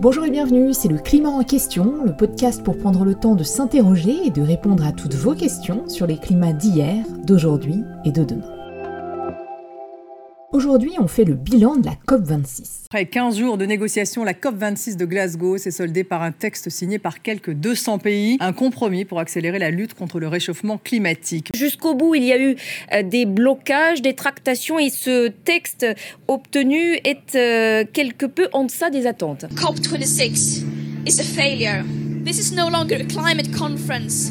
Bonjour et bienvenue, c'est le Climat en question, le podcast pour prendre le temps de s'interroger et de répondre à toutes vos questions sur les climats d'hier, d'aujourd'hui et de demain. Aujourd'hui, on fait le bilan de la COP26. Après 15 jours de négociations, la COP26 de Glasgow s'est soldée par un texte signé par quelques 200 pays, un compromis pour accélérer la lutte contre le réchauffement climatique. Jusqu'au bout, il y a eu euh, des blocages, des tractations et ce texte obtenu est euh, quelque peu en deçà des attentes. COP26 is a failure. This is no longer a climate conference.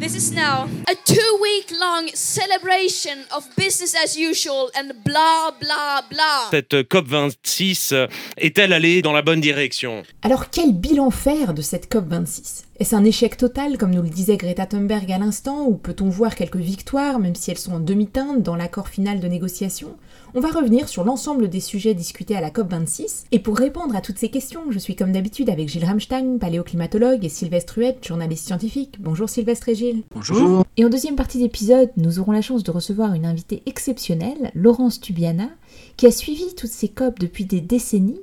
This is now a two week long celebration of business as usual and blah blah blah. Cette COP26 est-elle allée dans la bonne direction? Alors quel bilan faire de cette COP26 Est-ce un échec total, comme nous le disait Greta Thunberg à l'instant, ou peut-on voir quelques victoires, même si elles sont en demi-teinte, dans l'accord final de négociation? On va revenir sur l'ensemble des sujets discutés à la COP26, et pour répondre à toutes ces questions, je suis comme d'habitude avec Gilles Ramstein, paléoclimatologue, et Sylvestre Huette, journaliste scientifique. Bonjour Sylvestre et Gilles. Bonjour. Et en deuxième partie d'épisode, nous aurons la chance de recevoir une invitée exceptionnelle, Laurence Tubiana, qui a suivi toutes ces COP depuis des décennies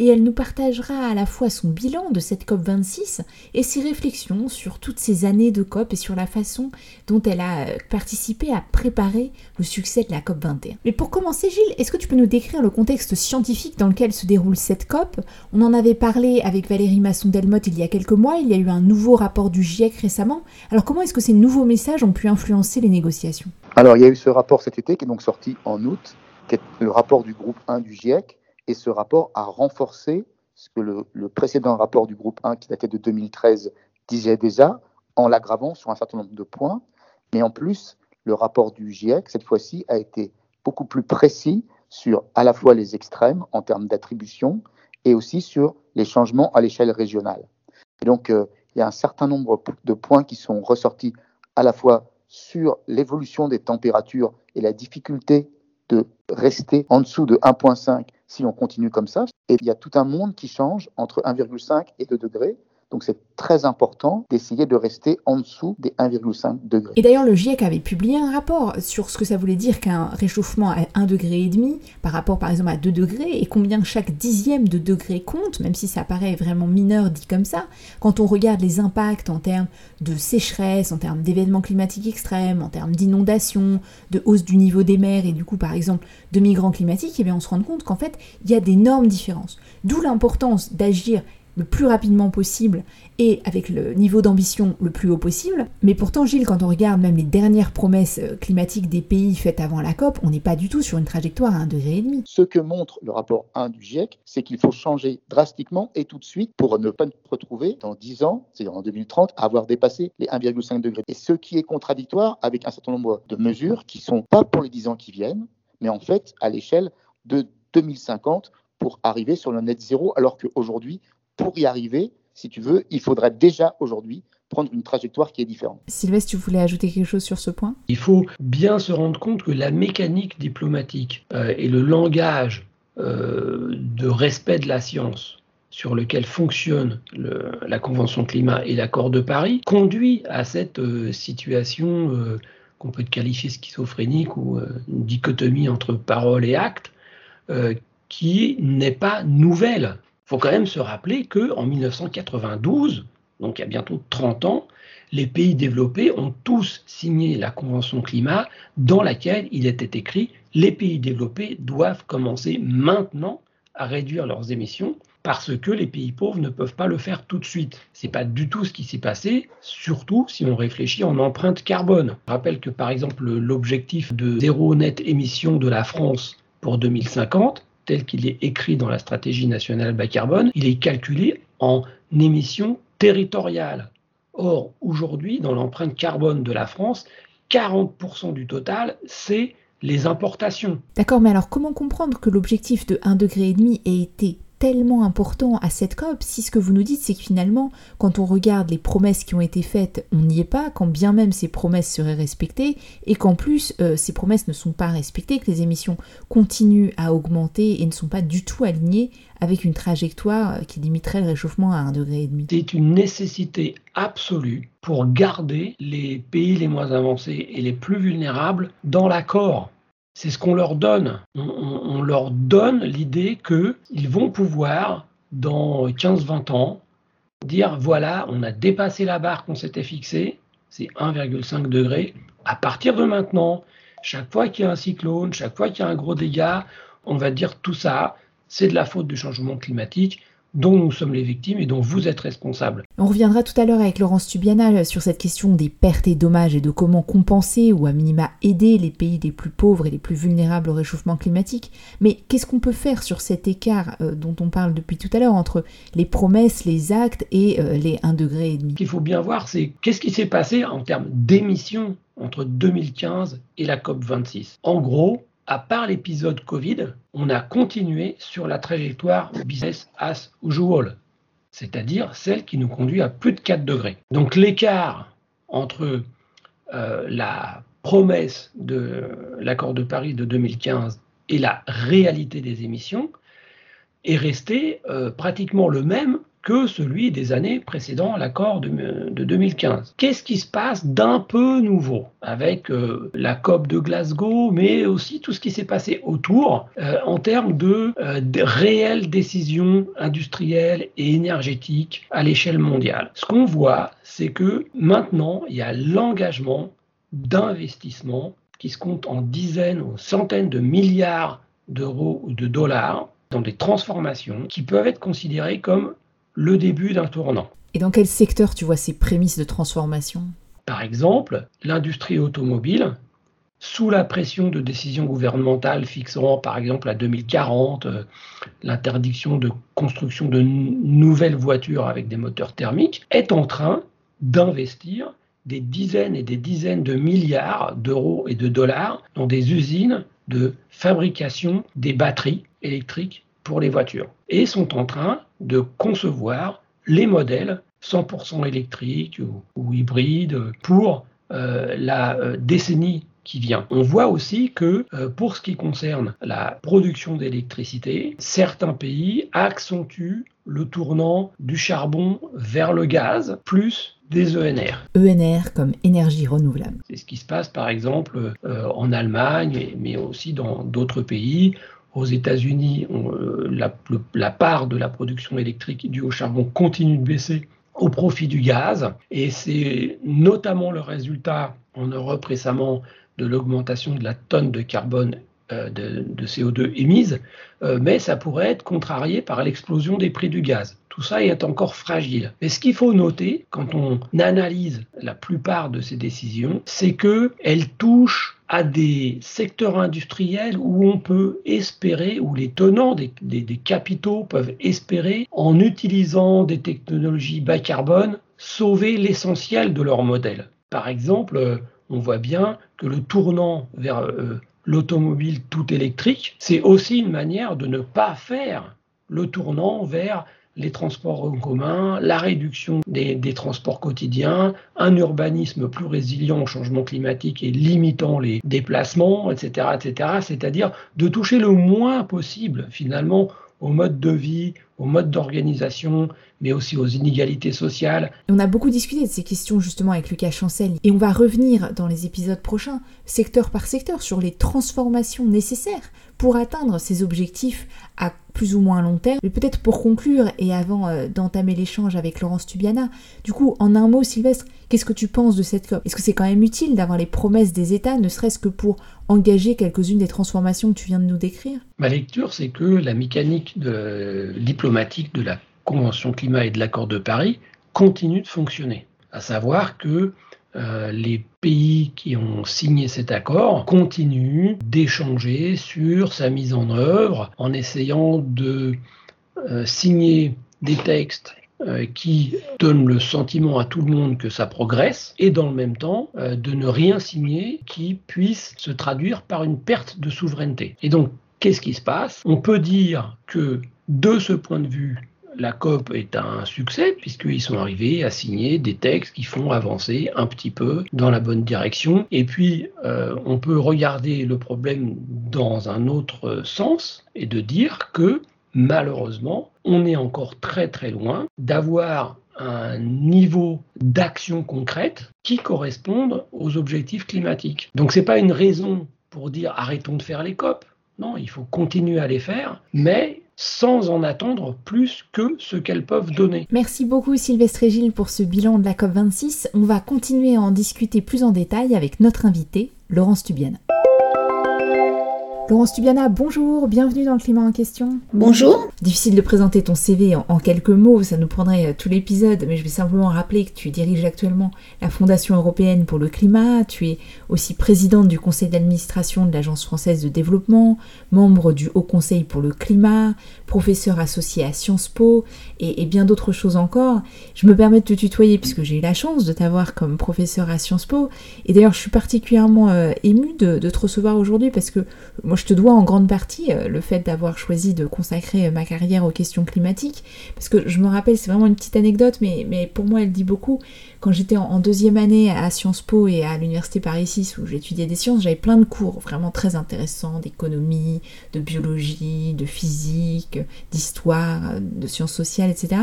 et elle nous partagera à la fois son bilan de cette COP26 et ses réflexions sur toutes ces années de COP et sur la façon dont elle a euh, participé à préparer le succès de la COP21. Mais pour commencer, Gilles, est-ce que tu peux nous décrire le contexte scientifique dans lequel se déroule cette COP? On en avait parlé avec Valérie Masson-Delmotte il y a quelques mois, il y a eu un nouveau rapport du GIEC récemment. Alors comment est-ce que ces nouveaux messages ont pu influencer les négociations? Alors il y a eu ce rapport cet été qui est donc sorti en août, qui est le rapport du groupe 1 du GIEC et ce rapport a renforcé ce que le, précédent rapport du groupe 1, qui datait de 2013, disait déjà, en l'aggravant sur un certain nombre de points. Mais en plus, le rapport du GIEC, cette fois-ci, a été beaucoup plus précis sur à la fois les extrêmes en termes d'attribution et aussi sur les changements à l'échelle régionale. Et donc, euh, il y a un certain nombre de points qui sont ressortis à la fois sur l'évolution des températures et la difficulté de rester en dessous de 1,5 si on continue comme ça. Et il y a tout un monde qui change entre 1,5 et 2 degrés. Donc c'est très important d'essayer de rester en dessous des 1,5 degrés. Et d'ailleurs le GIEC avait publié un rapport sur ce que ça voulait dire qu'un réchauffement à 1 degré par rapport par exemple à 2 degrés et combien chaque dixième de degré compte, même si ça paraît vraiment mineur dit comme ça, quand on regarde les impacts en termes de sécheresse, en termes d'événements climatiques extrêmes, en termes d'inondations, de hausse du niveau des mers et du coup par exemple de migrants climatiques, et eh bien on se rend compte qu'en fait il y a d'énormes différences. D'où l'importance d'agir le plus rapidement possible et avec le niveau d'ambition le plus haut possible. Mais pourtant, Gilles, quand on regarde même les dernières promesses euh, climatiques des pays faites avant la COP, on n'est pas du tout sur une trajectoire à 1,5 degré. Ce que montre le rapport 1 du GIEC, c'est qu'il faut changer drastiquement et tout de suite pour ne pas se retrouver dans 10 ans, c'est-à-dire en 2030, à avoir dépassé les 1,5 degrés. Et ce qui est contradictoire avec un certain nombre de mesures qui sont pas pour les 10 ans qui viennent, mais en fait à l'échelle de 2050 pour arriver sur le net zéro, alors qu'aujourd'hui, pour y arriver, si tu veux, il faudrait déjà aujourd'hui prendre une trajectoire qui est différente. Sylvestre, tu voulais ajouter quelque chose sur ce point? Il faut bien se rendre compte que la mécanique diplomatique euh, et le langage euh, de respect de la science sur lequel fonctionne la Convention climat et l'accord de Paris conduit à cette euh, situation qu'on peut qualifier schizophrénique ou une dichotomie entre parole et acte qui n'est pas nouvelle faut quand même se rappeler qu'en 1992, donc il y a bientôt 30 ans, les pays développés ont tous signé la Convention climat dans laquelle il était écrit les pays développés doivent commencer maintenant à réduire leurs émissions parce que les pays pauvres ne peuvent pas le faire tout de suite. C'est pas du tout ce qui s'est passé, surtout si on réfléchit en empreinte carbone. Je rappelle que par exemple l'objectif de zéro net émission de la France pour 2050, tel qu'il est écrit dans la stratégie nationale bas carbone, il est calculé en émissions territoriales. Or, aujourd'hui, dans l'empreinte carbone de la France, 40% du total, c'est les importations. D'accord, mais alors comment comprendre que l'objectif de 1,5 degré ait été tellement important à cette COP si ce que vous nous dites c'est que finalement quand on regarde les promesses qui ont été faites on n'y est pas quand bien même ces promesses seraient respectées et qu'en plus euh, ces promesses ne sont pas respectées que les émissions continuent à augmenter et ne sont pas du tout alignées avec une trajectoire qui limiterait le réchauffement à 1,5 degré. C'est une nécessité absolue pour garder les pays les moins avancés et les plus vulnérables dans l'accord c'est ce qu'on leur donne. On, leur donne l'idée qu'ils vont pouvoir dans 15-20 ans, dire voilà, on a dépassé la barre qu'on s'était fixée, c'est 1,5 degré. À partir de maintenant, chaque fois qu'il y a un cyclone, chaque fois qu'il y a un gros dégât, on va dire tout ça, c'est de la faute du changement climatique dont nous sommes les victimes et dont vous êtes responsables. On reviendra tout à l'heure avec Laurence Tubiana sur cette question des pertes et dommages et de comment compenser ou à minima aider les pays les plus pauvres et les plus vulnérables au réchauffement climatique. Mais qu'est-ce qu'on peut faire sur cet écart euh, dont on parle depuis tout à l'heure entre les promesses, les actes et euh, les 1,5 degré Ce qu'il faut bien voir, c'est qu'est-ce qui s'est passé en termes d'émissions entre 2015 et la COP26. En gros, à part l'épisode Covid, on a continué sur la trajectoire business as usual, c'est-à-dire celle qui nous conduit à plus de 4 degrés. Donc l'écart entre euh, la promesse de l'accord de Paris de 2015 et la réalité des émissions est resté euh, pratiquement le même que celui des années précédant l'accord de, 2015. Qu'est-ce qui se passe d'un peu nouveau avec euh, la COP de Glasgow, mais aussi tout ce qui s'est passé autour euh, en termes de, euh, de, réelles décisions industrielles et énergétiques à l'échelle mondiale? Ce qu'on voit, c'est que maintenant, il y a l'engagement d'investissement qui se compte en dizaines ou centaines de milliards d'euros ou de dollars dans des transformations qui peuvent être considérées comme le début d'un tournant. Et dans quel secteur tu vois ces prémices de transformation? Par exemple, l'industrie automobile, sous la pression de décisions gouvernementales fixant par exemple à 2040 euh, l'interdiction de construction de nouvelles voitures avec des moteurs thermiques, est en train d'investir des dizaines et des dizaines de milliards d'euros et de dollars dans des usines de fabrication des batteries électriques pour les voitures et sont en train de concevoir les modèles 100% électriques ou, hybrides pour euh, la euh, décennie qui vient. On voit aussi que euh, pour ce qui concerne la production d'électricité, certains pays accentuent le tournant du charbon vers le gaz, plus des ENR. ENR comme énergie renouvelable. C'est ce qui se passe par exemple en Allemagne, mais aussi dans d'autres pays aux États-Unis, euh, la, part de la production électrique due au charbon continue de baisser au profit du gaz. Et c'est notamment le résultat en Europe récemment de l'augmentation de la tonne de carbone euh, de, CO2 émise, euh, mais ça pourrait être contrarié par l'explosion des prix du gaz. Tout ça est encore fragile. Mais ce qu'il faut noter quand on analyse la plupart de ces décisions, c'est qu'elles touchent à des secteurs industriels où on peut espérer, où les tenants des, capitaux peuvent espérer, en utilisant des technologies bas carbone, sauver l'essentiel de leur modèle. Par exemple, euh, on voit bien que le tournant vers l'automobile tout électrique, c'est aussi une manière de ne pas faire le tournant vers les transports en commun, la réduction des, transports quotidiens, un urbanisme plus résilient au changement climatique et limitant les déplacements, etc., etc. C'est-à-dire de toucher le moins possible finalement au mode de vie, au mode d'organisation, mais aussi aux inégalités sociales. On a beaucoup discuté de ces questions justement avec Lucas Chancel et on va revenir dans les épisodes prochains, secteur par secteur, sur les transformations nécessaires pour atteindre ces objectifs à plus ou moins long terme. Mais peut-être pour conclure et avant euh, d'entamer l'échange avec Laurence Tubiana, du coup, en un mot, Sylvestre, qu'est-ce que tu penses de cette COP? Est-ce que c'est quand même utile d'avoir les promesses des États, ne serait-ce que pour engager quelques-unes des transformations que tu viens de nous décrire? Ma lecture, c'est que la mécanique diplomatique de la Convention climat et de l'accord de Paris continue de fonctionner. À savoir que euh, les pays qui ont signé cet accord continuent d'échanger sur sa mise en œuvre en essayant de euh, signer des textes qui donnent le sentiment à tout le monde que ça progresse et dans le même temps de ne rien signer qui puisse se traduire par une perte de souveraineté. Et donc, qu'est-ce qui se passe? On peut dire que de ce point de vue, la COP est un succès puisqu'ils sont arrivés à signer des textes qui font avancer un petit peu dans la bonne direction. Et puis, euh, on peut regarder le problème dans un autre sens et de dire que malheureusement, on est encore très très loin d'avoir un niveau d'action concrète qui corresponde aux objectifs climatiques. Donc ce n'est pas une raison pour dire arrêtons de faire les COP. Non, il faut continuer à les faire, mais sans en attendre plus que ce qu'elles peuvent donner. Merci beaucoup Sylvestre et Gilles pour ce bilan de la COP26. On va continuer à en discuter plus en détail avec notre invité, Laurence Tubiane. Laurence Tubiana, bonjour, bienvenue dans le climat en question. Bonjour. Difficile de présenter ton CV en, quelques mots, ça nous prendrait euh, tout l'épisode, mais je vais simplement rappeler que tu diriges actuellement la Fondation européenne pour le climat, tu es aussi présidente du conseil d'administration de l'Agence française de développement, membre du Haut Conseil pour le climat, professeur associé à Sciences Po et, bien d'autres choses encore. Je me permets de te tutoyer puisque j'ai eu la chance de t'avoir comme professeur à Sciences Po et d'ailleurs je suis particulièrement euh, émue de, te recevoir aujourd'hui parce que moi je te dois en grande partie euh, le fait d'avoir choisi de consacrer euh, ma carrière aux questions climatiques, parce que je me rappelle, c'est vraiment une petite anecdote, mais, mais pour moi elle dit beaucoup. Quand j'étais en, deuxième année à Sciences Po et à l'université Paris 6 où j'étudiais des sciences, j'avais plein de cours vraiment très intéressants d'économie, de biologie, de physique, d'histoire, de sciences sociales, etc.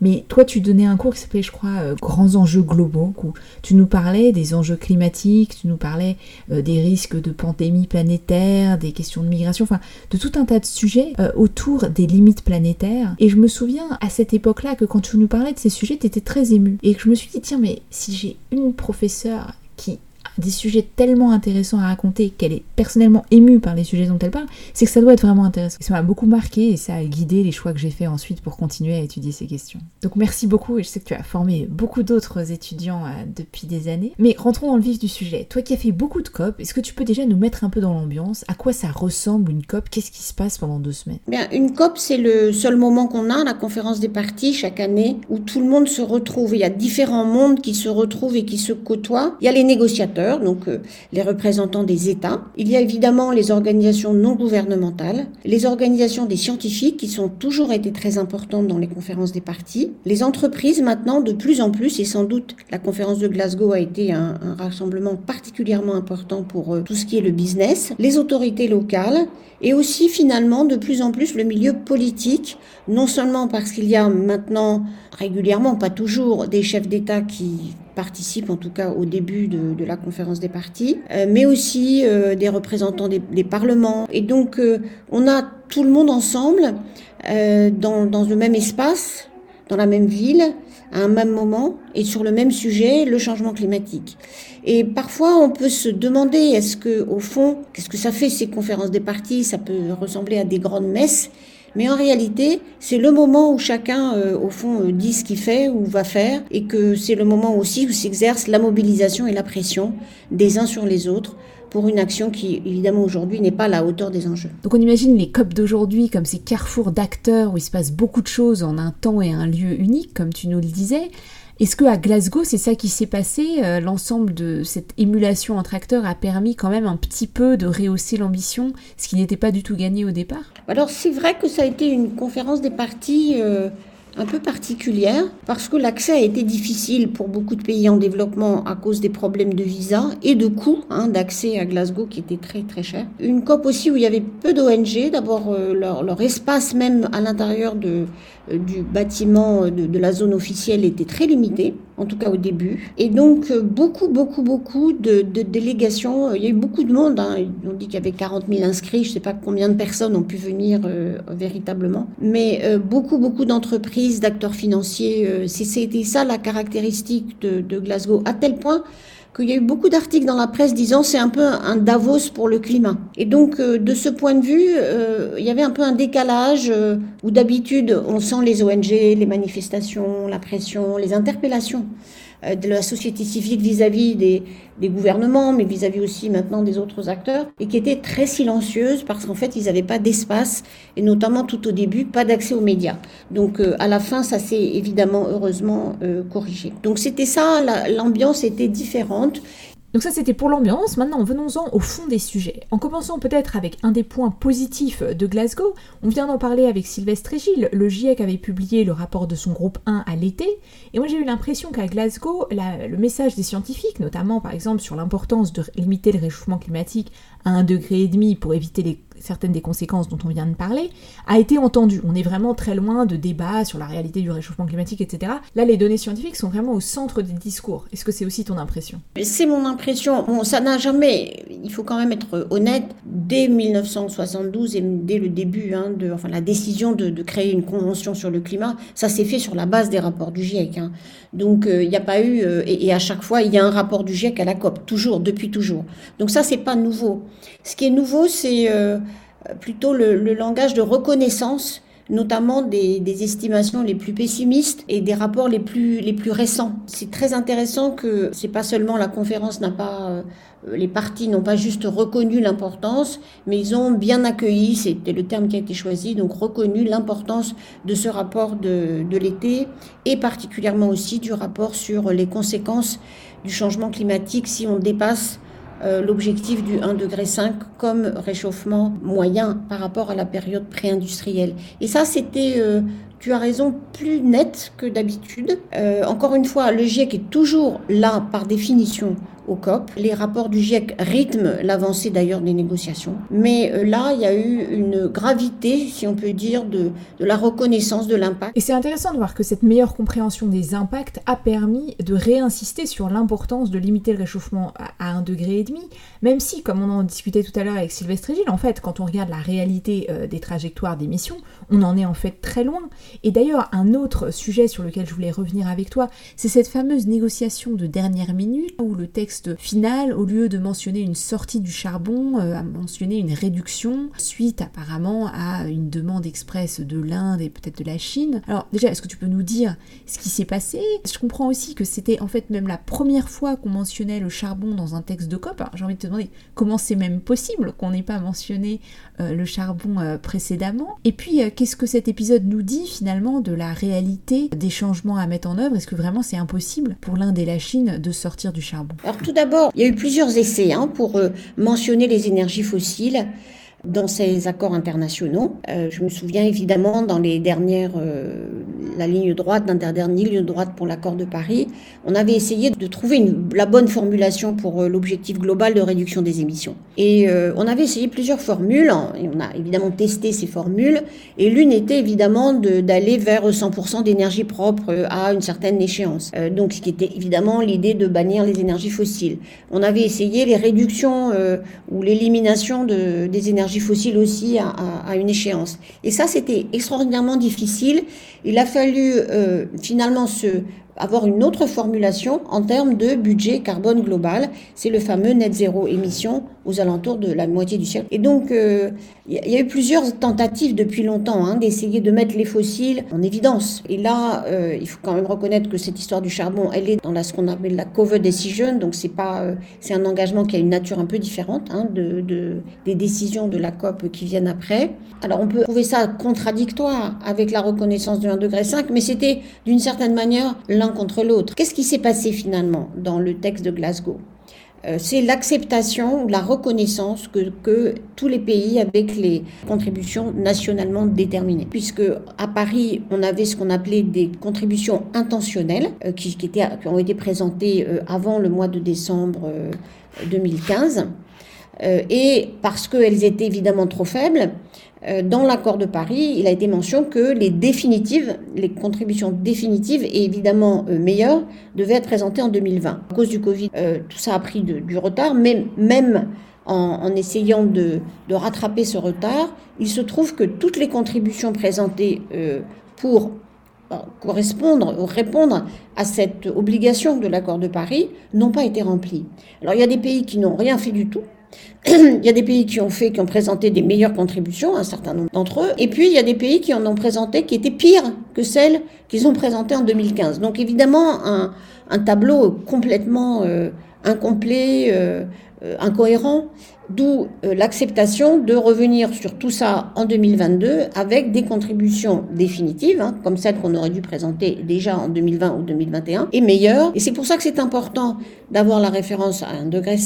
Mais toi, tu donnais un cours qui s'appelait, je crois, euh, Grands enjeux globaux, où tu nous parlais des enjeux climatiques, tu nous parlais euh, des risques de pandémie planétaire, des questions de migration, enfin, de tout un tas de sujets euh, autour des limites planétaires. Et je me souviens à cette époque-là que quand tu nous parlais de ces sujets, tu étais très ému. Et que je me suis dit, tiens, mais si j'ai une professeure qui des sujets tellement intéressants à raconter qu'elle est personnellement émue par les sujets dont elle parle, c'est que ça doit être vraiment intéressant. Ça m'a beaucoup marqué et ça a guidé les choix que j'ai fait ensuite pour continuer à étudier ces questions. Donc merci beaucoup et je sais que tu as formé beaucoup d'autres étudiants euh, depuis des années. Mais rentrons dans le vif du sujet. Toi qui as fait beaucoup de COP, est-ce que tu peux déjà nous mettre un peu dans l'ambiance? À quoi ça ressemble une COP Qu'est-ce qui se passe pendant deux semaines? Bien, une COP, c'est le seul moment qu'on a, la conférence des parties chaque année, où tout le monde se retrouve. Il y a différents mondes qui se retrouvent et qui se côtoient. Il y a les négociateurs donc euh, les représentants des États. Il y a évidemment les organisations non gouvernementales, les organisations des scientifiques qui sont toujours été très importantes dans les conférences des parties, les entreprises maintenant de plus en plus, et sans doute la conférence de Glasgow a été un, rassemblement particulièrement important pour euh, tout ce qui est le business, les autorités locales et aussi finalement de plus en plus le milieu politique, non seulement parce qu'il y a maintenant régulièrement, pas toujours, des chefs d'État qui participent en tout cas au début de, la conférence des partis, euh, mais aussi euh, des représentants des, parlements. Et donc euh, on a tout le monde ensemble dans, dans le même espace, dans la même ville, à un même moment et sur le même sujet, le changement climatique. Et parfois, on peut se demander, est-ce que, au fond, qu'est-ce que ça fait ces conférences des partis? Ça peut ressembler à des grandes messes. Mais en réalité, c'est le moment où chacun, euh, au fond, euh, dit ce qu'il fait ou va faire, et que c'est le moment aussi où s'exerce la mobilisation et la pression des uns sur les autres pour une action qui, évidemment, aujourd'hui n'est pas à la hauteur des enjeux. Donc on imagine les COP d'aujourd'hui comme ces carrefours d'acteurs où il se passe beaucoup de choses en un temps et un lieu unique, comme tu nous le disais. Est-ce que à Glasgow, c'est ça qui s'est passé euh, L'ensemble de cette émulation entre acteurs a permis quand même un petit peu de rehausser l'ambition, ce qui n'était pas du tout gagné au départ? Alors c'est vrai que ça a été une conférence des partis euh, un peu particulière parce que l'accès a été difficile pour beaucoup de pays en développement à cause des problèmes de visa et de coûts hein, d'accès à Glasgow qui était très très cher. Une COP aussi où il y avait peu d'ONG, d'abord euh, leur, espace même à l'intérieur de, du bâtiment euh, de, de, la zone officielle était très limité, en tout cas au début. Et donc beaucoup beaucoup beaucoup de, de, délégations, il y a eu beaucoup de monde, hein. on dit qu'il y avait 40 000 inscrits, je ne sais pas combien de personnes ont pu venir véritablement, mais beaucoup beaucoup d'entreprises d'acteurs financiers. Euh, c'était ça la caractéristique de, Glasgow, à tel point qu'il y a eu beaucoup d'articles dans la presse disant c'est un peu un Davos pour le climat. Et donc euh, de ce point de vue, euh, il y avait un peu un décalage où d'habitude on sent les ONG, les manifestations, la pression, les interpellations euh, de la société civile vis-à-vis des, gouvernements, mais vis-à-vis aussi maintenant des autres acteurs, et qui étaient très silencieuses parce qu'en fait, ils n'avaient pas d'espace, et notamment tout au début, pas d'accès aux médias. Donc euh, à la fin, ça s'est évidemment, heureusement, euh, corrigé. Donc c'était ça, l'ambiance était différente. Donc ça c'était pour l'ambiance, maintenant venons-en au fond des sujets. En commençant peut-être avec un des points positifs de Glasgow, on vient d'en parler avec Sylvestre et le GIEC avait publié le rapport de son groupe 1 à l'été, et moi j'ai eu l'impression qu'à Glasgow, le message des scientifiques, notamment par exemple sur l'importance de limiter le réchauffement climatique à un degré et demi pour éviter les certaines des conséquences dont on vient de parler, a été entendu. On est vraiment très loin de débats sur la réalité du réchauffement climatique, etc. Là, les données scientifiques sont vraiment au centre des discours. Est-ce que c'est aussi ton impression? C'est mon impression. Bon, ça n'a jamais... il faut quand même être honnête. Dès 1972 et dès le début, hein, de, enfin la décision de, créer une convention sur le climat, ça s'est fait sur la base des rapports du GIEC. Hein. Donc il n'y a pas eu, et, à chaque fois il y a un rapport du GIEC à la COP, toujours, depuis toujours. Donc ça c'est pas nouveau. Ce qui est nouveau, c'est plutôt le langage de reconnaissance notamment des, estimations les plus pessimistes et des rapports les plus, les plus récents. C'est très intéressant que c'est pas seulement la conférence n'a pas, euh, les partis n'ont pas juste reconnu l'importance, mais ils ont bien accueilli, c'était le terme qui a été choisi, donc reconnu l'importance de ce rapport de, de l'été et particulièrement aussi du rapport sur les conséquences du changement climatique si on dépasse euh, l'objectif du 1,5 degré comme réchauffement moyen par rapport à la période pré-industrielle. Et ça, c'était, euh, tu as raison, plus net que d'habitude. Euh, encore une fois, le GIEC est toujours là par définition au COP. Les rapports du GIEC rythment l'avancée d'ailleurs des négociations. Mais euh, là, il y a eu une gravité, si on peut dire, de, la reconnaissance de l'impact. Et c'est intéressant de voir que cette meilleure compréhension des impacts a permis de réinsister sur l'importance de limiter le réchauffement à 1,5 degré, même si, comme on en discutait tout à l'heure avec Sylvestre Gilles, en fait, quand on regarde la réalité euh, des trajectoires d'émissions, on en est en fait très loin. Et d'ailleurs, un autre sujet sur lequel je voulais revenir avec toi, c'est cette fameuse négociation de dernière minute où le texte final, au lieu de mentionner une sortie du charbon, euh, a mentionné une réduction suite apparemment à une demande express de l'Inde et peut-être de la Chine. Alors déjà, est-ce que tu peux nous dire ce qui s'est passé? Je comprends aussi que c'était en fait même la première fois qu'on mentionnait le charbon dans un texte de COP. J'ai envie de te demander comment c'est même possible qu'on n'ait pas mentionné euh, le charbon euh, précédemment. Et puis, qu'est-ce que cet épisode nous dit finalement de la réalité des changements à mettre en œuvre? Est-ce que vraiment c'est impossible pour l'Inde et la Chine de sortir du charbon? Tout d'abord, il y a eu plusieurs essais hein, pour euh, mentionner les énergies fossiles dans ces accords internationaux. Euh, je me souviens évidemment dans les dernières, euh, la ligne droite, dernière ligne droite pour l'accord de Paris, on avait essayé de trouver la bonne formulation pour euh, l'objectif global de réduction des émissions. Et on avait essayé plusieurs formules, hein, et on a évidemment testé ces formules, et l'une était évidemment d'aller vers 100% d'énergie propre à une certaine échéance. donc ce qui était évidemment l'idée de bannir les énergies fossiles. On avait essayé les réductions ou l'élimination de, des énergies fossiles aussi à, une échéance. Et ça, c'était extraordinairement difficile. Il a fallu euh, finalement avoir une autre formulation en termes de budget carbone global. C'est le fameux net zéro émission aux alentours de la moitié du siècle. Et donc, euh, il y a eu plusieurs tentatives depuis longtemps hein, d'essayer de mettre les fossiles en évidence. Et là, euh, il faut quand même reconnaître que cette histoire du charbon, elle est dans ce qu'on appelle la cover decision. Donc, euh, c'est un engagement qui a une nature un peu différente hein, de, de, des décisions de la COP qui viennent après. Alors, on peut trouver ça contradictoire avec la reconnaissance de 1,5 degré, mais c'était d'une certaine manière l'un contre l'autre. Qu'est-ce qui s'est passé finalement dans le texte de Glasgow? C'est l'acceptation, la reconnaissance que, que, tous les pays avec les contributions nationalement déterminées. Puisque à Paris, on avait ce qu'on appelait des contributions intentionnelles euh, qui, qui, ont été présentées euh, avant le mois de décembre 2015. et parce qu'elles étaient évidemment trop faibles, euh, dans l'accord de Paris, il a été mention que les définitives, les contributions définitives et évidemment euh, meilleures devaient être présentées en 2020. À cause du Covid, euh, tout ça a pris du retard, mais même en, essayant de, rattraper ce retard, il se trouve que toutes les contributions présentées pour correspondre ou répondre à cette obligation de l'accord de Paris n'ont pas été remplies. Alors il y a des pays qui n'ont rien fait du tout, il y a des pays qui ont fait, qui ont présenté des meilleures contributions, un certain nombre d'entre eux, et puis il y a des pays qui en ont présenté qui étaient pires que celles qu'ils ont présentées en 2015. Donc évidemment, un, tableau complètement euh, incomplet, euh, incohérent, D'où euh, l'acceptation de revenir sur tout ça en 2022 avec des contributions définitives, hein, comme celles qu'on aurait dû présenter déjà en 2020 ou 2021, et meilleures. Et c'est pour ça que c'est important d'avoir la référence à 1,5 degré,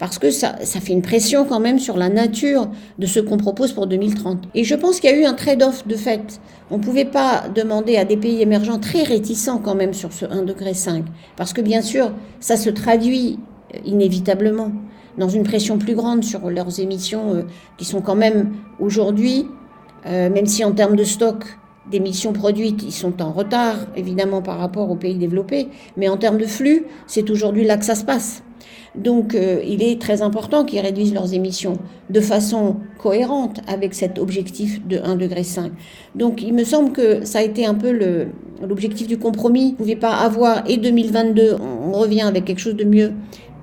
parce que ça, ça fait une pression quand même sur la nature de ce qu'on propose pour 2030. Et je pense qu'il y a eu un trade-off de fait. On ne pouvait pas demander à des pays émergents très réticents quand même sur ce 1,5 degré, parce que bien sûr, ça se traduit inévitablement dans une pression plus grande sur leurs émissions euh, qui sont quand même aujourd'hui, euh, même si en termes de stock d'émissions produites, ils sont en retard évidemment par rapport aux pays développés, mais en termes de flux, c'est aujourd'hui là que ça se passe. Donc euh, il est très important qu'ils réduisent leurs émissions de façon cohérente avec cet objectif de 1,5 degré. Donc il me semble que ça a été un peu l'objectif du compromis. Vous ne pouvez pas avoir et 2022, on revient avec quelque chose de mieux,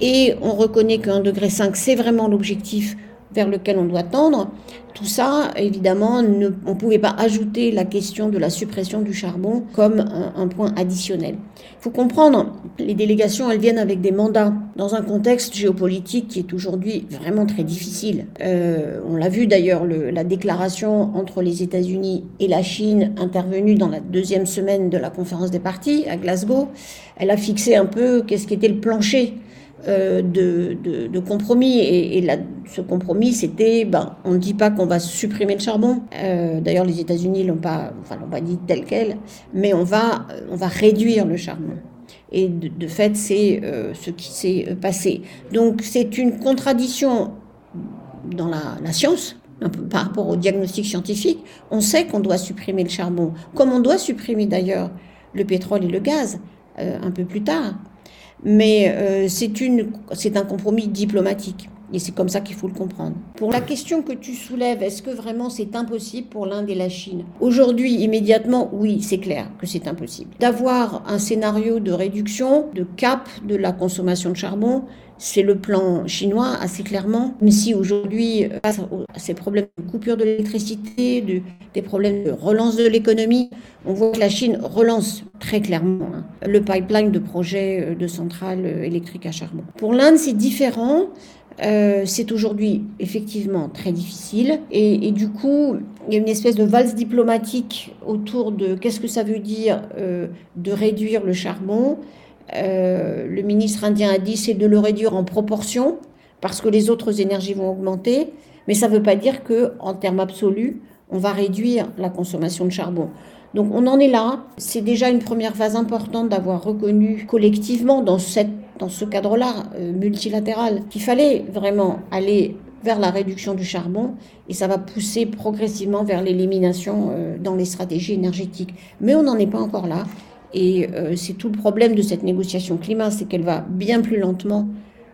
et on reconnaît 1,5 degré c'est vraiment l'objectif vers lequel on doit tendre. Tout ça, évidemment, on ne pouvait pas ajouter la question de la suppression du charbon comme un, point additionnel. Il faut comprendre, les délégations, elles viennent avec des mandats dans un contexte géopolitique qui est aujourd'hui vraiment très difficile. Euh, on l'a vu d'ailleurs, la déclaration entre les États-Unis et la Chine intervenue dans la deuxième semaine de la conférence des partis à Glasgow, elle a fixé un peu qu'est-ce qui était le plancher euh, de, compromis. Et, et ce compromis, c'était, ben, on ne dit pas qu'on va supprimer le charbon. Euh, d'ailleurs, les États-Unis l'ont pas, enfin, l'ont pas dit tel quel, mais on va, on va réduire le charbon. Et de, fait, c'est euh, ce qui s'est passé. Donc, c'est une contradiction dans la science, par rapport au diagnostic scientifique, on sait qu'on doit supprimer le charbon, comme on doit supprimer d'ailleurs le pétrole et le gaz un peu plus tard mais euh, c'est un compromis diplomatique. Et c'est comme ça qu'il faut le comprendre. Pour la question que tu soulèves, est-ce que vraiment c'est impossible pour l'Inde et la Chine? Aujourd'hui, immédiatement, oui, c'est clair que c'est impossible. D'avoir un scénario de réduction, de cap de la consommation de charbon, c'est le plan chinois assez clairement. Mais si aujourd'hui, face à ces problèmes de coupure de l'électricité, des problèmes de relance de l'économie, on voit que la Chine relance très clairement hein, le pipeline de projets euh, de centrales euh, électriques à charbon. Pour l'Inde, c'est différent. Euh, c'est aujourd'hui effectivement très difficile et, du coup il y a une espèce de valse diplomatique autour de qu'est-ce que ça veut dire de réduire le charbon. Le ministre indien a dit c'est de le réduire en proportion parce que les autres énergies vont augmenter, mais ça ne veut pas dire que en termes absolus on va réduire la consommation de charbon. Donc on en est là. C'est déjà une première phase importante d'avoir reconnu collectivement dans, cette, dans ce cadre-là euh, multilatéral qu'il fallait vraiment aller vers la réduction du charbon et ça va pousser progressivement vers l'élimination euh, dans les stratégies énergétiques. Mais on n'en est pas encore là et euh, c'est tout le problème de cette négociation climat, c'est qu'elle va bien plus lentement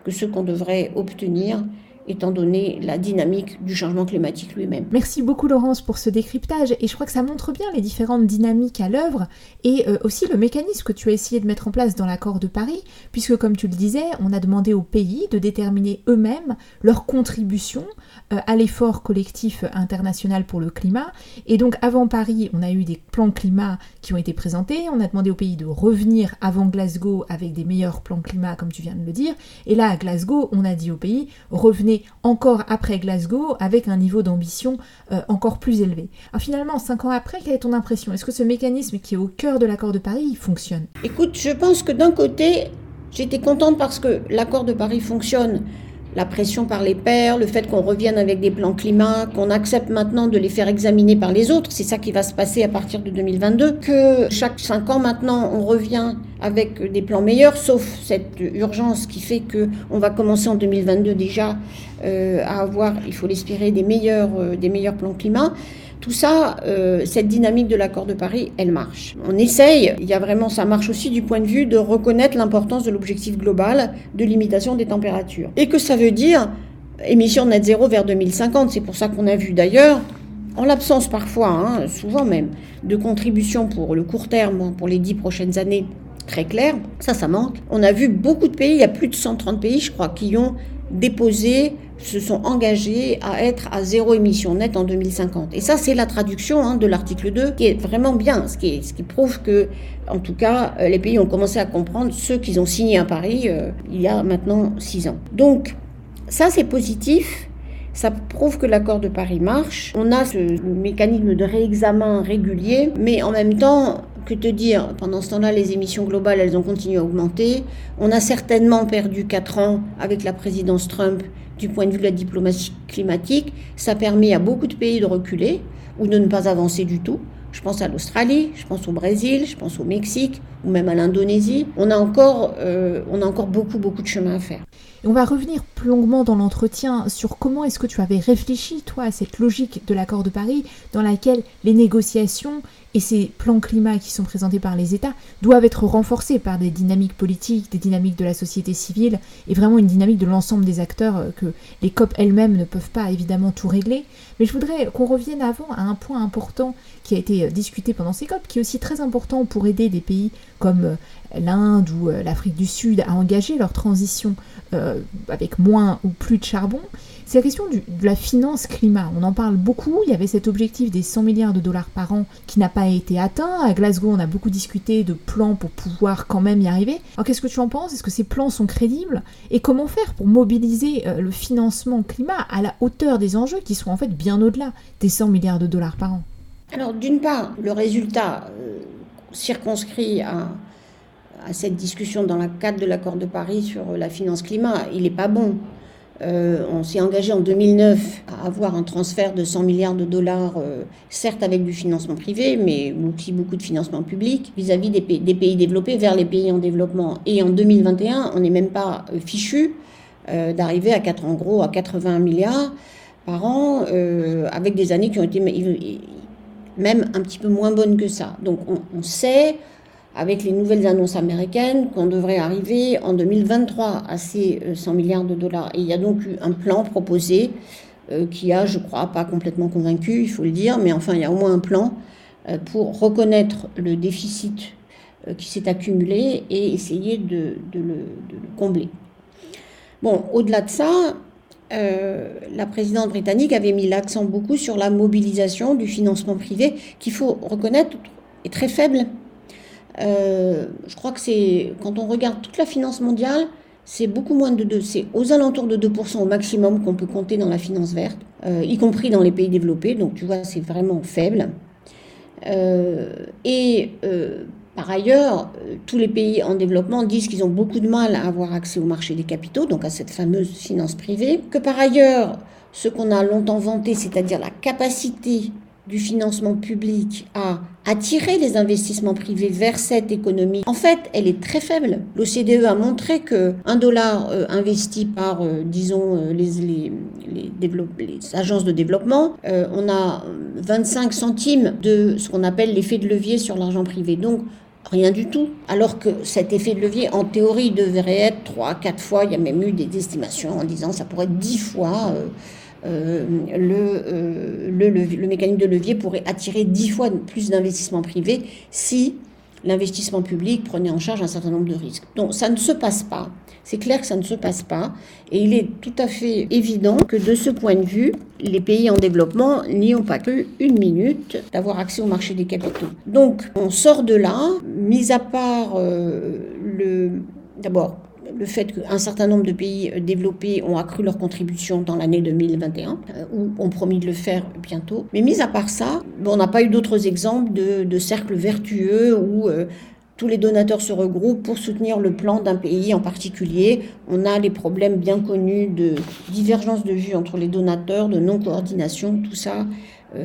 que ce qu'on devrait obtenir étant donné la dynamique du changement climatique lui-même. Merci beaucoup Laurence pour ce décryptage. Et je crois que ça montre bien les différentes dynamiques à l'œuvre et euh, aussi le mécanisme que tu as essayé de mettre en place dans l'accord de Paris puisque comme tu le disais, on a demandé aux pays de déterminer eux-mêmes leur contribution euh, à l'effort collectif international pour le climat. Et donc avant Paris, on a eu des plans climat qui ont été présentés, on a demandé aux pays de revenir avant Glasgow avec des meilleurs plans climat comme tu viens de le dire. Et là à Glasgow, on a dit aux pays revenez encore après Glasgow avec un niveau d'ambition euh, encore plus élevé. Alors finalement, cinq ans après, quelle est ton impression? Est-ce que ce mécanisme qui est au cœur de l'accord de Paris fonctionne? Écoute, je pense que d'un côté, j'étais contente parce que l'accord de Paris fonctionne la pression par les pairs, le fait qu'on revienne avec des plans climat, qu'on accepte maintenant de les faire examiner par les autres, c'est ça qui va se passer à partir de 2022, que chaque cinq ans maintenant on revient avec des plans meilleurs, sauf cette urgence qui fait que on va commencer en 2022 déjà euh, à avoir, il faut l'espérer, des meilleurs, euh, des meilleurs plans climat. Tout ça, euh, cette dynamique de l'accord de Paris, elle marche. On essaye, il y a vraiment, ça marche aussi du point de vue de reconnaître l'importance de l'objectif global de limitation des températures. Et que ça veut dire émission net zéro vers 2050. C'est pour ça qu'on a vu d'ailleurs, en l'absence parfois, hein, souvent même, de contributions pour le court terme, pour les dix prochaines années, très clair, ça, ça manque. On a vu beaucoup de pays, il y a plus de 130 pays, je crois, qui ont déposé se sont engagés à être à zéro émission nette en 2050. Et ça, c'est la traduction hein, de l'article 2 qui est vraiment bien, ce qui, ce qui prouve que, en tout cas, euh, les pays ont commencé à comprendre ceux qu'ils ont signé à Paris euh, il y a maintenant six ans. Donc, ça, c'est positif. Ça prouve que l'accord de Paris marche. On a ce mécanisme de réexamen régulier, mais en même temps, que te dire Pendant ce temps-là, les émissions globales, elles ont continué à augmenter. On a certainement perdu quatre ans avec la présidence Trump du point de vue de la diplomatie climatique, ça permet à beaucoup de pays de reculer ou de ne pas avancer du tout. Je pense à l'Australie, je pense au Brésil, je pense au Mexique ou même à l'Indonésie. On a encore, euh, on a encore beaucoup, beaucoup de chemin à faire. On va revenir plus longuement dans l'entretien sur comment est-ce que tu avais réfléchi, toi, à cette logique de l'accord de Paris dans laquelle les négociations et ces plans climat qui sont présentés par les États doivent être renforcés par des dynamiques politiques, des dynamiques de la société civile et vraiment une dynamique de l'ensemble des acteurs euh, que les COP elles-mêmes ne peuvent pas évidemment tout régler. Mais je voudrais qu'on revienne avant à un point important qui a été euh, discuté pendant ces COP, qui est aussi très important pour aider des pays comme euh, l'Inde ou l'Afrique du Sud à engager leur transition avec moins ou plus de charbon. C'est la question de la finance climat. On en parle beaucoup. Il y avait cet objectif des 100 milliards de dollars par an qui n'a pas été atteint. À Glasgow, on a beaucoup discuté de plans pour pouvoir quand même y arriver. Alors qu'est-ce que tu en penses? Est-ce que ces plans sont crédibles? Et comment faire pour mobiliser euh, le financement climat à la hauteur des enjeux qui sont en fait bien au-delà des 100 milliards de dollars par an? Alors d'une part, le résultat euh, circonscrit à, à cette discussion dans le cadre de l'accord de Paris sur la finance climat, il n'est pas bon. Euh, on s'est engagé en 2009 à avoir un transfert de 100 milliards de dollars, euh, certes avec du financement privé, mais aussi beaucoup de financement public vis-à-vis des, pays développés vers les pays en développement. Et en 2021, on n'est même pas euh, fichu d'arriver à 4, en gros à 80 milliards par an, avec des années qui ont été même un petit peu moins bonnes que ça. Donc on, on sait avec les nouvelles annonces américaines qu'on devrait arriver en 2023 à ces 100 euh, milliards de dollars. Et il y a donc eu un plan proposé euh, qui a, je crois, pas complètement convaincu, il faut le dire, mais enfin, il y a au moins un plan euh, pour reconnaître le déficit qui s'est accumulé et essayer de, le, de, le, combler. Bon, au-delà de ça, la présidente britannique avait mis l'accent beaucoup sur la mobilisation du financement privé, qu'il faut reconnaître est très faible euh, je crois que c'est, quand on regarde toute la finance mondiale, c'est beaucoup moins de 2, c'est aux alentours de 2% au maximum qu'on peut compter dans la finance verte, euh, y compris dans les pays développés, donc tu vois, c'est vraiment faible. Euh, et par ailleurs, tous les pays en développement disent qu'ils ont beaucoup de mal à avoir accès au marché des capitaux, donc à cette fameuse finance privée, que par ailleurs, ce qu'on a longtemps vanté, c'est-à-dire la capacité du financement public à attirer les investissements privés vers cette économie, en fait, elle est très faible. L'OCDE a montré que un dollar euh, investi par, euh, disons, euh, les, les, les, agences de développement, on a 25 centimes de ce qu'on appelle l'effet de levier sur l'argent privé. Donc, rien du tout. Alors que cet effet de levier, en théorie, devrait être 3, 4 fois. Il y a même eu des estimations en disant ça pourrait être 10 fois. Euh, le, le, le, mécanisme de levier pourrait attirer dix fois plus d'investissements privés si l'investissement public prenait en charge un certain nombre de risques. Donc ça ne se passe pas. C'est clair que ça ne se passe pas. Et il est tout à fait évident que de ce point de vue, les pays en développement n'y ont pas cru une minute d'avoir accès au marché des capitaux. Donc on sort de là, mis à part euh, le... D'abord, le fait qu'un certain nombre de pays euh, développés ont accru leur contribution dans l'année 2021, euh, ou ont promis de le faire bientôt. Mais mis à part ça, on n'a pas eu d'autres exemples de, cercles vertueux où euh, tous les donateurs se regroupent pour soutenir le plan d'un pays en particulier. On a les problèmes bien connus de divergence de vue entre les donateurs, de non-coordination, tout ça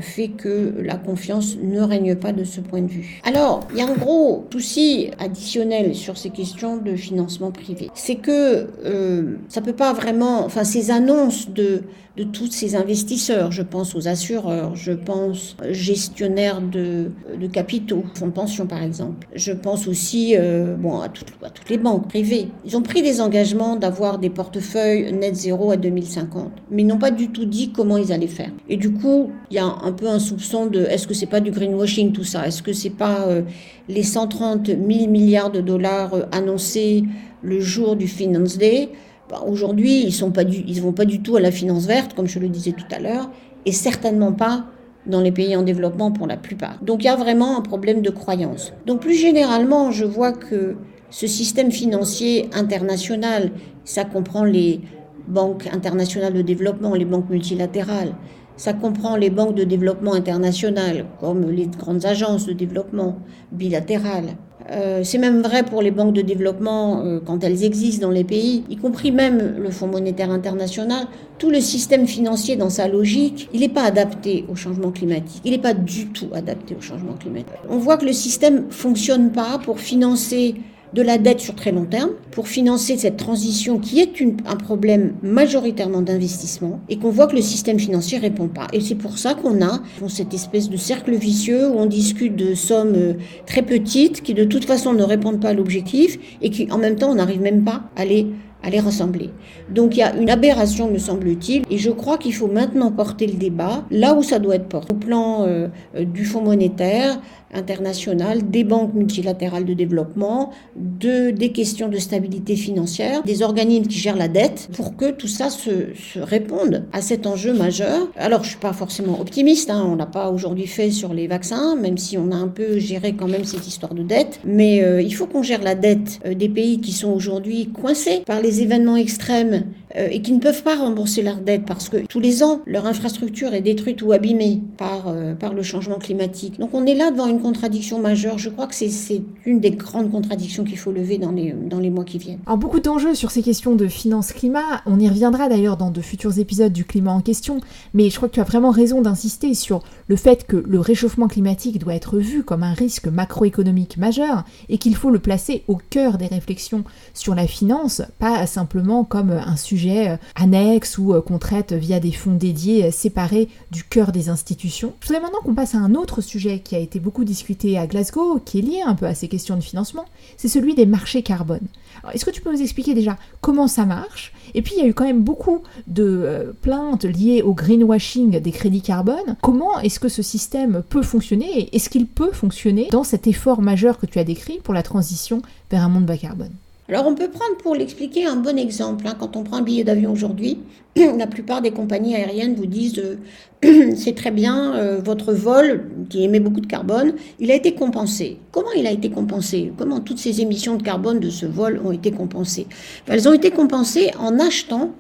fait que la confiance ne règne pas de ce point de vue. Alors, il y a un gros souci additionnel sur ces questions de financement privé. C'est que euh, ça peut pas vraiment, enfin, ces annonces de de tous ces investisseurs. Je pense aux assureurs, je pense gestionnaires de, de capitaux, fonds de pension par exemple. Je pense aussi euh, bon, à, toutes, à toutes les banques privées. Ils ont pris des engagements d'avoir des portefeuilles net zéro à 2050, mais ils n'ont pas du tout dit comment ils allaient faire. Et du coup, il y a un peu un soupçon de est-ce que c'est pas du greenwashing tout ça? Est-ce que c'est pas euh, les 130 000 milliards de dollars euh, annoncés le jour du Finance Day? Bah, aujourd'hui, ils ne vont pas du tout à la finance verte, comme je le disais tout à l'heure, et certainement pas dans les pays en développement pour la plupart. Donc il y a vraiment un problème de croyance. Donc plus généralement, je vois que ce système financier international, ça comprend les banques internationales de développement, les banques multilatérales, ça comprend les banques de développement internationales, comme les grandes agences de développement bilatérales, euh, c'est même vrai pour les banques de développement euh, quand elles existent dans les pays, y compris même le Fonds monétaire international. Tout le système financier dans sa logique, il n'est pas adapté au changement climatique. Il n'est pas du tout adapté au changement climatique. On voit que le système fonctionne pas pour financer de la dette sur très long terme pour financer cette transition qui est un problème majoritairement d'investissement et qu'on voit que le système financier répond pas. Et c'est pour ça qu'on a cette espèce de cercle vicieux où on discute de sommes euh, très petites qui de toute façon ne répondent pas à l'objectif et qui en même temps on n'arrive même pas à les à les rassembler. Donc il y a une aberration, me semble-t-il, et je crois qu'il faut maintenant porter le débat là où ça doit être porté. Au plan euh, du Fonds monétaire, internationale, des banques multilatérales de développement, de, des questions de stabilité financière, des organismes qui gèrent la dette, pour que tout ça se, réponde à cet enjeu majeur. Alors, je suis pas forcément optimiste, hein, on l'a pas aujourd'hui fait sur les vaccins, même si on a un peu géré quand même cette histoire de dette, mais euh, il faut qu'on gère la dette euh, des pays qui sont aujourd'hui coincés par les événements extrêmes euh, et qui ne peuvent pas rembourser leur dette parce que tous les ans, leur infrastructure est détruite ou abîmée par, par le changement climatique. Donc on est là devant une contradiction majeure. Je crois que c'est une des grandes contradictions qu'il faut lever dans les, dans les mois qui viennent. Alors, beaucoup d'enjeux sur ces questions de finance-climat. On y reviendra d'ailleurs dans de futurs épisodes du climat en question. Mais je crois que tu as vraiment raison d'insister sur le fait que le réchauffement climatique doit être vu comme un risque macroéconomique majeur et qu'il faut le placer au cœur des réflexions sur la finance, pas simplement comme un sujet euh, annexe ou euh, qu'on traite via des fonds dédiés euh, séparés du cœur des institutions. Je voudrais maintenant qu'on passe à un autre sujet qui a été beaucoup discuté à Glasgow, qui est lié un peu à ces questions de financement, c'est celui des marchés carbone. Est-ce que tu peux nous expliquer déjà comment ça marche? Et puis il y a eu quand même beaucoup de euh, plaintes liées au greenwashing des crédits carbone. Comment est-ce que ce système peut fonctionner et est-ce qu'il peut fonctionner dans cet effort majeur que tu as décrit pour la transition vers un monde bas carbone? Alors on peut prendre pour l'expliquer un bon exemple. Hein. Quand on prend un billet d'avion aujourd'hui, la plupart des compagnies aériennes vous disent euh, c'est très bien, euh, votre vol qui émet beaucoup de carbone, il a été compensé. Comment il a été compensé? Comment toutes ces émissions de carbone de ce vol ont été compensées? Elles ont été compensées en achetant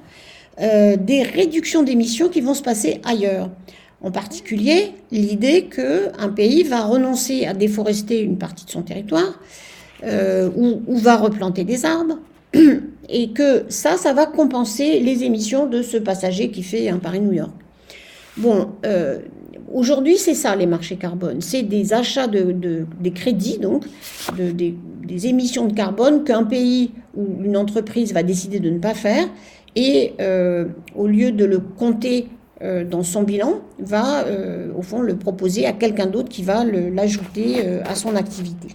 euh, des réductions d'émissions qui vont se passer ailleurs. En particulier, l'idée qu'un pays va renoncer à déforester une partie de son territoire euh, ou, va replanter des arbres, et que ça, ça va compenser les émissions de ce passager qui fait un Paris-New York. Bon, euh, aujourd'hui, c'est ça les marchés carbone. C'est des achats de, des crédits, donc, de, des, émissions de carbone qu'un pays ou une entreprise va décider de ne pas faire. Et euh, au lieu de le compter dans son bilan, va au fond le proposer à quelqu'un d'autre qui va l'ajouter à son activité.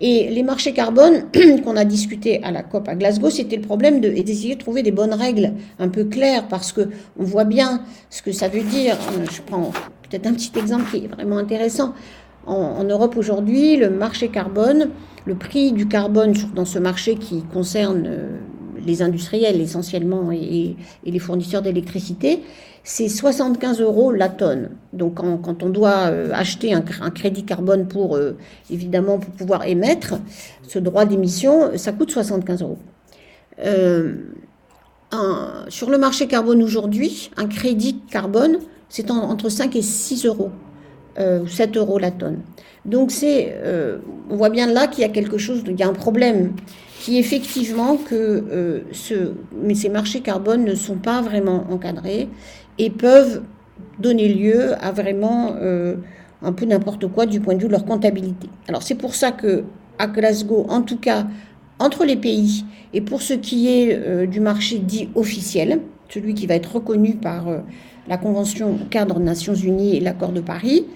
Et les marchés carbone qu'on a discuté à la COP à Glasgow, c'était le problème d'essayer de, de, trouver des bonnes règles un peu claires parce que on voit bien ce que ça veut dire. Je prends peut-être un petit exemple qui est vraiment intéressant. En, Europe aujourd'hui, le marché carbone, le prix du carbone dans ce marché qui concerne euh, les industriels essentiellement et les fournisseurs d'électricité, c'est 75 euros la tonne. Donc quand, on doit euh, acheter un, crédit carbone pour, euh, évidemment, pouvoir émettre ce droit d'émission, ça coûte 75 euros. Euh, sur le marché carbone aujourd'hui, un crédit carbone, c'est entre 5 et 6 euros, ou 7 euros la tonne. Donc c'est, on voit bien là qu'il y a quelque chose, il y a un problème qui effectivement que ce, mais ces marchés carbone ne sont pas vraiment encadrés et peuvent donner lieu à vraiment euh, un peu n'importe quoi du point de vue de leur comptabilité. Alors c'est pour ça que à Glasgow, en tout cas entre les pays, et pour ce qui est euh, du marché dit officiel, celui qui va être reconnu par euh, la Convention cadre Nations Unies et l'accord de Paris,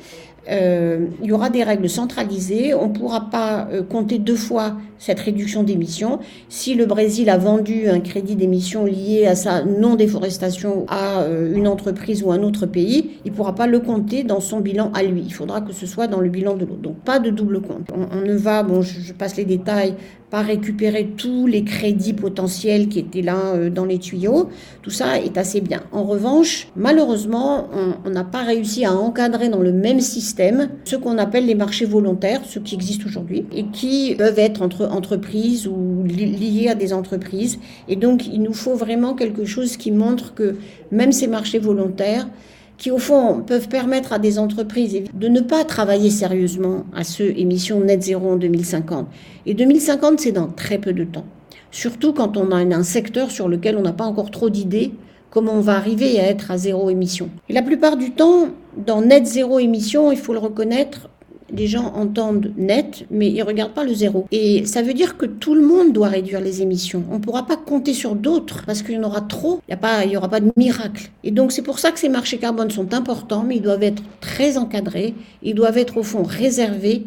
euh, il y aura des règles centralisées. On ne pourra pas euh, compter deux fois cette réduction d'émissions. Si le Brésil a vendu un crédit d'émission lié à sa non-déforestation à euh, une entreprise ou un autre pays, il ne pourra pas le compter dans son bilan à lui. Il faudra que ce soit dans le bilan de l'autre. Donc pas de double compte. On, ne va, bon, je passe les détails, récupérer tous les crédits potentiels qui étaient là euh, dans les tuyaux. Tout ça est assez bien. En revanche, malheureusement, on n'a pas réussi à encadrer dans le même système ce qu'on appelle les marchés volontaires, ceux qui existent aujourd'hui, et qui peuvent être entre entreprises ou liés à des entreprises. Et donc, il nous faut vraiment quelque chose qui montre que même ces marchés volontaires, qui au fond peuvent permettre à des entreprises de ne pas travailler sérieusement à ce émission net zéro en 2050. Et 2050, c'est dans très peu de temps. Surtout quand on a un secteur sur lequel on n'a pas encore trop d'idées comment on va arriver à être à zéro émission. Et la plupart du temps, dans net zéro émission, il faut le reconnaître, les gens entendent net, mais ils regardent pas le zéro. Et ça veut dire que tout le monde doit réduire les émissions. On ne pourra pas compter sur d'autres parce qu'il y en aura trop. Il n'y aura pas de miracle. Et donc c'est pour ça que ces marchés carbone sont importants, mais ils doivent être très encadrés. Ils doivent être au fond réservés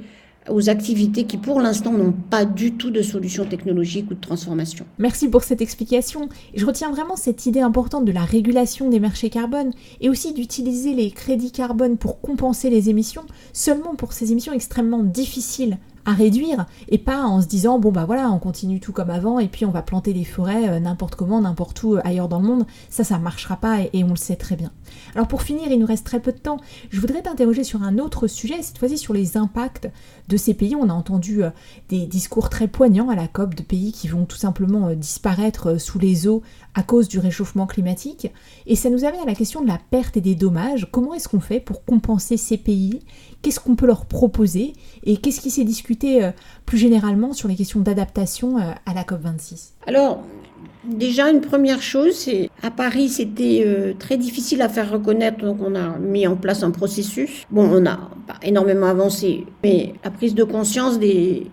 aux activités qui pour l'instant n'ont pas du tout de solution technologique ou de transformation. Merci pour cette explication. je retiens vraiment cette idée importante de la régulation des marchés carbone et aussi d'utiliser les crédits carbone pour compenser les émissions seulement pour ces émissions extrêmement difficiles à réduire et pas en se disant bon bah voilà on continue tout comme avant et puis on va planter des forêts euh, n'importe comment n'importe où euh, ailleurs dans le monde. Ça ça marchera pas et, on le sait très bien. Alors pour finir il nous reste très peu de temps. Je voudrais t'interroger sur un autre sujet cette fois-ci sur les impacts de ces pays. On a entendu euh, des discours très poignants à la COP de pays qui vont tout simplement disparaître sous les eaux à cause du réchauffement climatique. Et ça nous amène à la question de la perte et des dommages. Comment est-ce qu'on fait pour compenser ces pays? Qu'est-ce qu'on peut leur proposer? Et qu'est-ce qui s'est discuté euh, plus généralement sur les questions d'adaptation euh, à la COP26 Alors, déjà, une première chose, c'est à Paris, c'était euh, très difficile à faire reconnaître, donc on a mis en place un processus. Bon, on a pas énormément avancé, mais la prise de conscience des,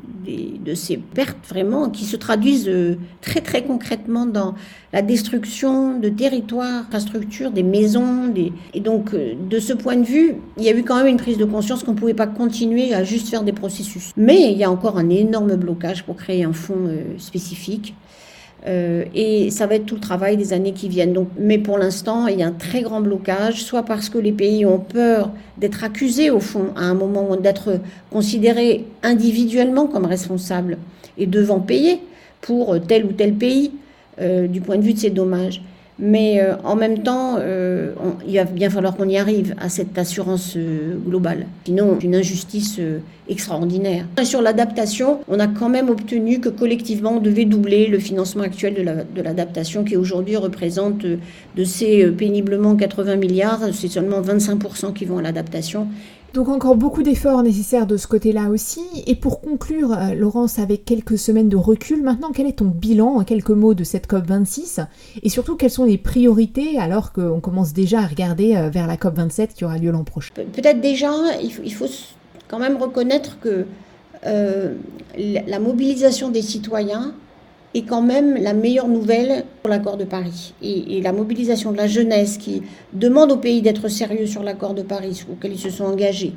de ces pertes vraiment qui se traduisent euh, très très concrètement dans la destruction de territoires, infrastructures, des maisons. Des... Et donc euh, de ce point de vue, il y a eu quand même une prise de conscience qu'on ne pouvait pas continuer à juste faire des processus. Mais il y a encore un énorme blocage pour créer un fonds euh, spécifique. Euh, et ça va être tout le travail des années qui viennent. Mais pour l'instant, il y a un très grand blocage, soit parce que les pays ont peur d'être accusés, au fond, à un moment, d'être considérés individuellement comme responsables et devant payer pour tel ou tel pays euh, du point de vue de ces dommages. Mais euh, en même temps, euh, il va bien falloir qu'on y arrive à cette assurance euh, globale. Sinon, une injustice extraordinaire. sur l'adaptation, on a quand même obtenu que collectivement, on devait doubler le financement actuel de l'adaptation, qui aujourd'hui représente de ces péniblement 80 milliards, c'est seulement 25% qui vont à l'adaptation. Donc encore beaucoup d'efforts nécessaires de ce côté-là aussi. Et pour conclure, euh, Laurence, avec quelques semaines de recul, maintenant quel est ton bilan en quelques mots de cette COP26 Et surtout, quelles sont les priorités alors qu'on commence déjà à regarder euh, vers la COP27 qui aura lieu l'an prochain? Peut-être déjà, il faut, quand même reconnaître que euh, la mobilisation des citoyens est quand même la meilleure nouvelle pour l'accord de Paris. Et, la mobilisation de la jeunesse qui demande au pays d'être sérieux sur l'accord de Paris auquel ils se sont engagés,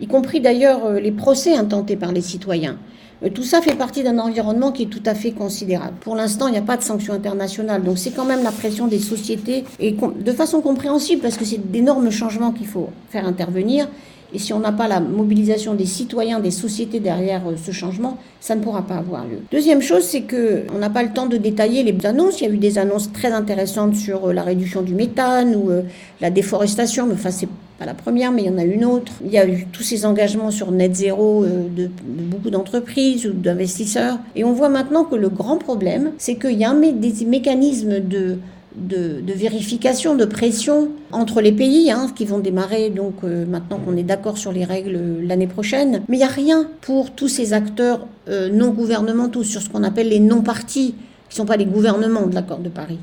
y compris d'ailleurs euh, les procès intentés par les citoyens. Euh, tout ça fait partie d'un environnement qui est tout à fait considérable. Pour l'instant, il n'y a pas de sanctions internationales, donc c'est quand même la pression des sociétés, et de façon compréhensible, parce que c'est d'énormes changements qu'il faut faire intervenir. Et si on n'a pas la mobilisation des citoyens, des sociétés derrière euh, ce changement, ça ne pourra pas avoir lieu. Deuxième chose, c'est que on n'a pas le temps de détailler les annonces. Il y a eu des annonces très intéressantes sur euh, la réduction du méthane ou euh, la déforestation. Enfin, c'est pas la première, mais il y en a une autre. Il y a eu tous ces engagements sur net zéro de, beaucoup d'entreprises ou d'investisseurs. Et on voit maintenant que le grand problème, c'est qu'il y a des mécanismes de de, vérification, de pression entre les pays, hein, qui vont démarrer donc euh, maintenant qu'on est d'accord sur les règles euh, l'année prochaine. Mais il n'y a rien pour tous ces acteurs euh, non gouvernementaux sur ce qu'on appelle les non-partis, qui ne sont pas les gouvernements de l'accord de Paris.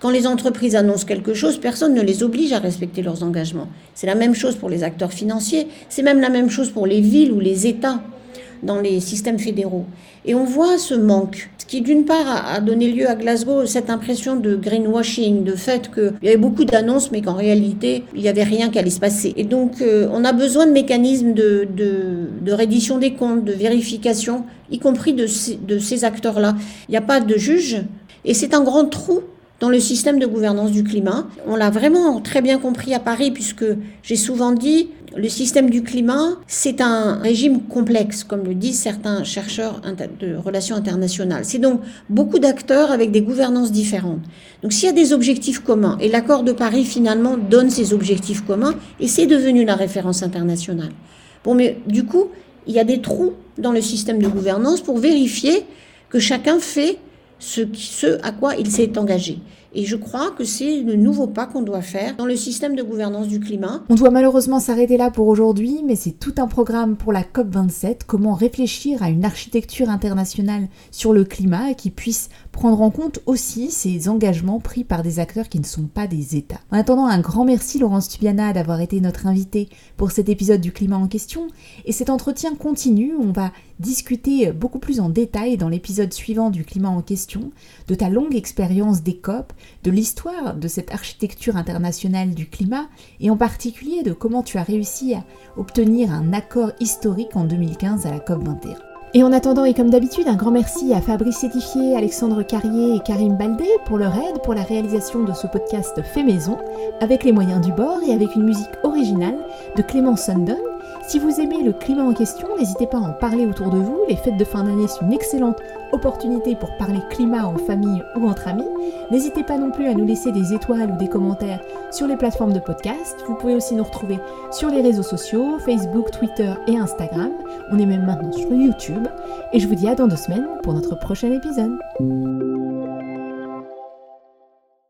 Quand les entreprises annoncent quelque chose, personne ne les oblige à respecter leurs engagements. C'est la même chose pour les acteurs financiers, c'est même la même chose pour les villes ou les États dans les systèmes fédéraux. Et on voit ce manque, ce qui d'une part a donné lieu à Glasgow cette impression de greenwashing, de fait qu'il y avait beaucoup d'annonces, mais qu'en réalité, il n'y avait rien qui allait se passer. Et donc, euh, on a besoin de mécanismes de, de, reddition des comptes, de vérification, y compris de de ces acteurs-là. Il n'y a pas de juge, et c'est un grand trou dans le système de gouvernance du climat. On l'a vraiment très bien compris à Paris, puisque j'ai souvent dit, le système du climat, c'est un régime complexe, comme le disent certains chercheurs de relations internationales. C'est donc beaucoup d'acteurs avec des gouvernances différentes. Donc s'il y a des objectifs communs, et l'accord de Paris finalement donne ces objectifs communs, et c'est devenu la référence internationale. Bon, mais du coup, il y a des trous dans le système de gouvernance pour vérifier que chacun fait ce, à quoi il s'est engagé. Et je crois que c'est le nouveau pas qu'on doit faire dans le système de gouvernance du climat. On doit malheureusement s'arrêter là pour aujourd'hui, mais c'est tout un programme pour la COP27, comment réfléchir à une architecture internationale sur le climat qui puisse prendre en compte aussi ces engagements pris par des acteurs qui ne sont pas des États. En attendant, un grand merci Laurence Tubiana d'avoir été notre invitée pour cet épisode du climat en question, et cet entretien continue, on va discuter beaucoup plus en détail dans l'épisode suivant du climat en question, de ta longue expérience des COP, de l'histoire de cette architecture internationale du climat, et en particulier de comment tu as réussi à obtenir un accord historique en 2015 à la COP 21. Et en attendant, et comme d'habitude, un grand merci à Fabrice Sétifié, Alexandre Carrier et Karim Baldé pour leur aide pour la réalisation de ce podcast fait maison, avec les moyens du bord et avec une musique originale de Clément Sundon. Si vous aimez le climat en question, n'hésitez pas à en parler autour de vous. Les fêtes de fin d'année, sont une excellente opportunité pour parler climat en famille ou entre amis. N'hésitez pas non plus à nous laisser des étoiles ou des commentaires sur les plateformes de podcast. Vous pouvez aussi nous retrouver sur les réseaux sociaux, Facebook, Twitter et Instagram. On est même maintenant sur YouTube. Et je vous dis à dans deux semaines pour notre prochain épisode.